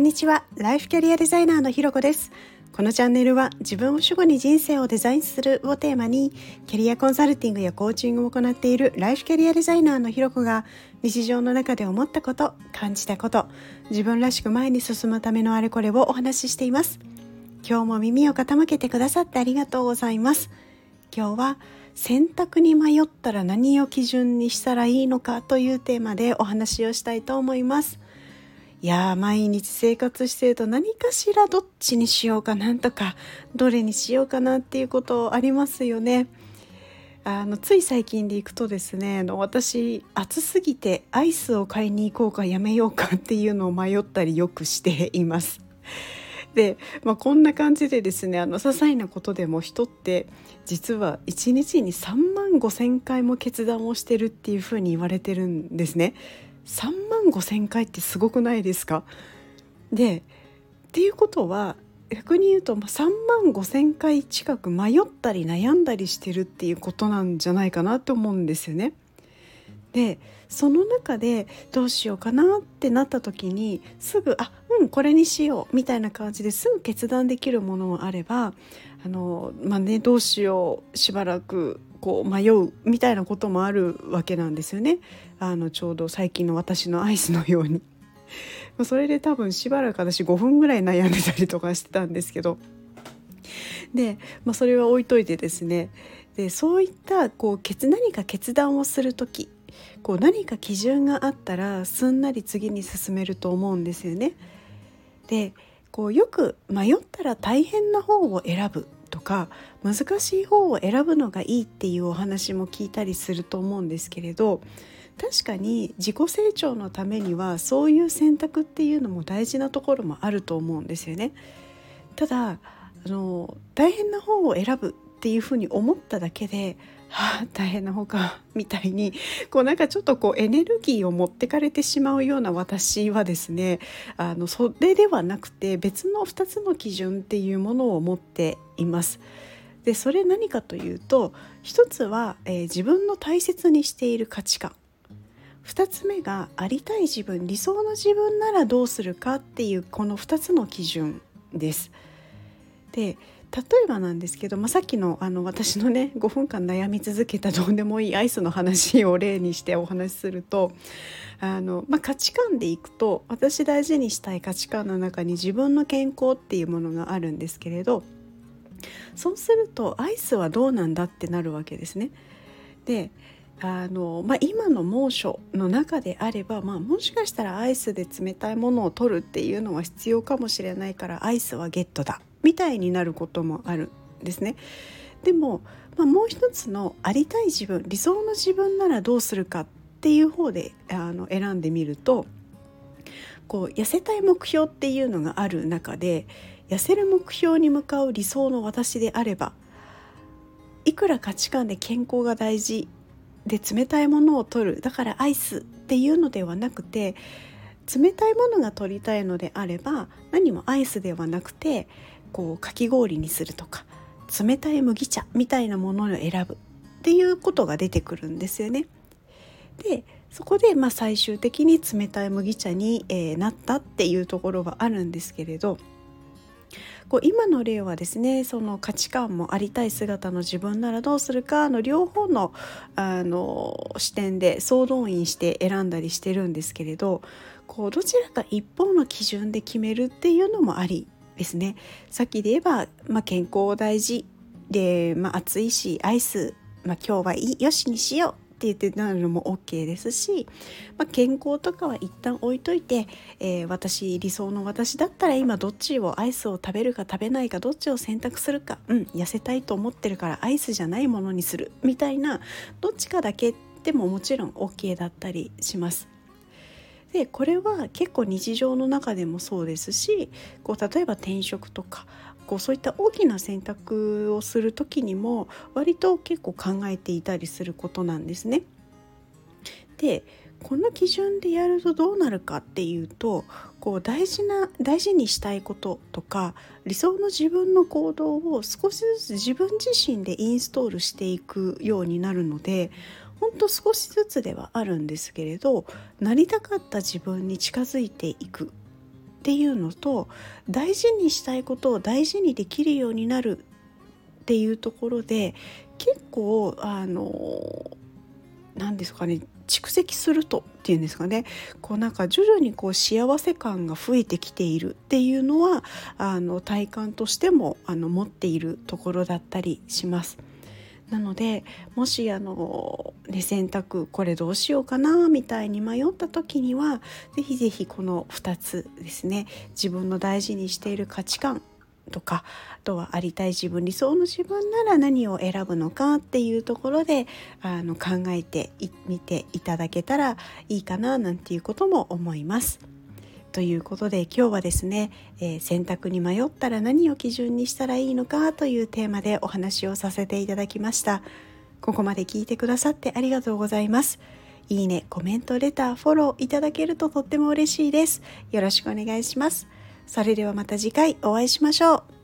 んにちは。ライフキャリアデザイナーのひろこです。このチャンネルは自分を主語に人生をデザインするをテーマにキャリアコンサルティングやコーチングを行っているライフキャリアデザイナーのひろこが日常の中で思ったこと感じたこと自分らしく前に進むためのあれこれをお話ししています。今日も耳を傾けてくださってありがとうございます。今日は選択に迷ったら何を基準にしたらいいのかというテーマでお話をしたいと思います。いや毎日生活してると何かしらどっちにしようかなんとかどれにしようかなっていうことありますよね。あのつい最近でいくとですねの私暑すぎてアイスを買いに行こうかやめようかっていうのを迷ったりよくしています。で、まあ、こんな感じでですねあの些細なことでも人って実は1日に3万5,000回も決断をしてるっていうふうに言われてるんですね。3万5,000回ってすごくないですか？でっていうことは逆に言うと3万5,000回近く迷ったり悩んだりしてるっていうことなんじゃないかなと思うんですよね。でその中でどうしようかなってなった時にすぐ「あうんこれにしよう」みたいな感じですぐ決断できるものもあればあのまあねどうしようしばらくこう迷うみたいなこともあるわけなんですよねあのちょうど最近の私のアイスのように。それで多分しばらく私5分ぐらい悩んでたりとかしてたんですけど。で、まあ、それは置いといてですね。でそういったこう何か決断をする時こう何か基準があったらすんなり次に進めると思うんですよね。でこうよく迷ったら大変な方を選ぶとか難しい方を選ぶのがいいっていうお話も聞いたりすると思うんですけれど確かに自己成長のためにはそういう選択っていうのも大事なところもあると思うんですよね。ただあの大変な方を選ぶっていうふうに思っただけではあ大変な方かみたいにこうなんかちょっとこうエネルギーを持ってかれてしまうような私はですねあのそれではなくて別の2つの基準っていうものを持っています。でそれ何かというと一つは、えー、自分の大切にしている価値観2つ目がありたい自分理想の自分ならどうするかっていうこの2つの基準です。で例えばなんですけど、まあ、さっきのあの私のね5分間悩み続けたどうでもいいアイスの話を例にしてお話しするとあの、まあ、価値観でいくと私大事にしたい価値観の中に自分の健康っていうものがあるんですけれどそうするとアイスはどうなんだってなるわけですね。であのまあ、今の猛暑の中であれば、まあ、もしかしたらアイスで冷たいものを取るっていうのは必要かもしれないからアイスはゲットだみたいになることもあるんですね。でも、まあ、もう一つのありたい自分理想の自分ならどうするかっていう方であの選んでみるとこう痩せたい目標っていうのがある中で痩せる目標に向かう理想の私であればいくら価値観で健康が大事で冷たいものを取るだからアイスっていうのではなくて冷たいものが取りたいのであれば何もアイスではなくてこうかき氷にするとか冷たい麦茶みたいなものを選ぶっていうことが出てくるんですよね。でそこでまあ最終的に冷たい麦茶に、え、なったっていうところはあるんですけれどこう今の例はですねその価値観もありたい姿の自分ならどうするかの両方のあの視点で総動員して選んだりしてるんですけれどこうどちらか一方の基準で決めるっていうのもありですね。さっきで言えば、まあ、健康大事で、まあ、暑いしアイス、まあ、今日はいいよしにしようって言ってなるのも OK ですし、まあ、健康とかは一旦置いといて、えー、私理想の私だったら今どっちをアイスを食べるか食べないかどっちを選択するかうん痩せたいと思ってるからアイスじゃないものにするみたいなどっちかだけでももちろん OK だったりします。でこれは結構日常の中でもそうですしこう例えば転職とかこうそういった大きな選択をする時にも割と結構考えていたりすることなんですね。でこの基準でやるとどうなるかっていうとこう大事な大事にしたいこととか理想の自分の行動を少しずつ自分自身でインストールしていくようになるのでほんと少しずつではあるんですけれどなりたかった自分に近づいていくっていうのと大事にしたいことを大事にできるようになるっていうところで結構あの何ですかね蓄積するとっていうんですかねこうなんか徐々にこう幸せ感が増えてきているっていうのはあの体感としてもあの持っているところだったりします。なのでもしあの、ね、洗濯これどうしようかなみたいに迷った時には是非是非この2つですね自分の大事にしている価値観とかあとはありたい自分理想の自分なら何を選ぶのかっていうところであの考えてみていただけたらいいかななんていうことも思います。ということで今日はですね、えー、選択に迷ったら何を基準にしたらいいのかというテーマでお話をさせていただきました。ここまで聞いてくださってありがとうございます。いいね、コメント、レター、フォローいただけるととっても嬉しいです。よろしくお願いします。それではまた次回お会いしましょう。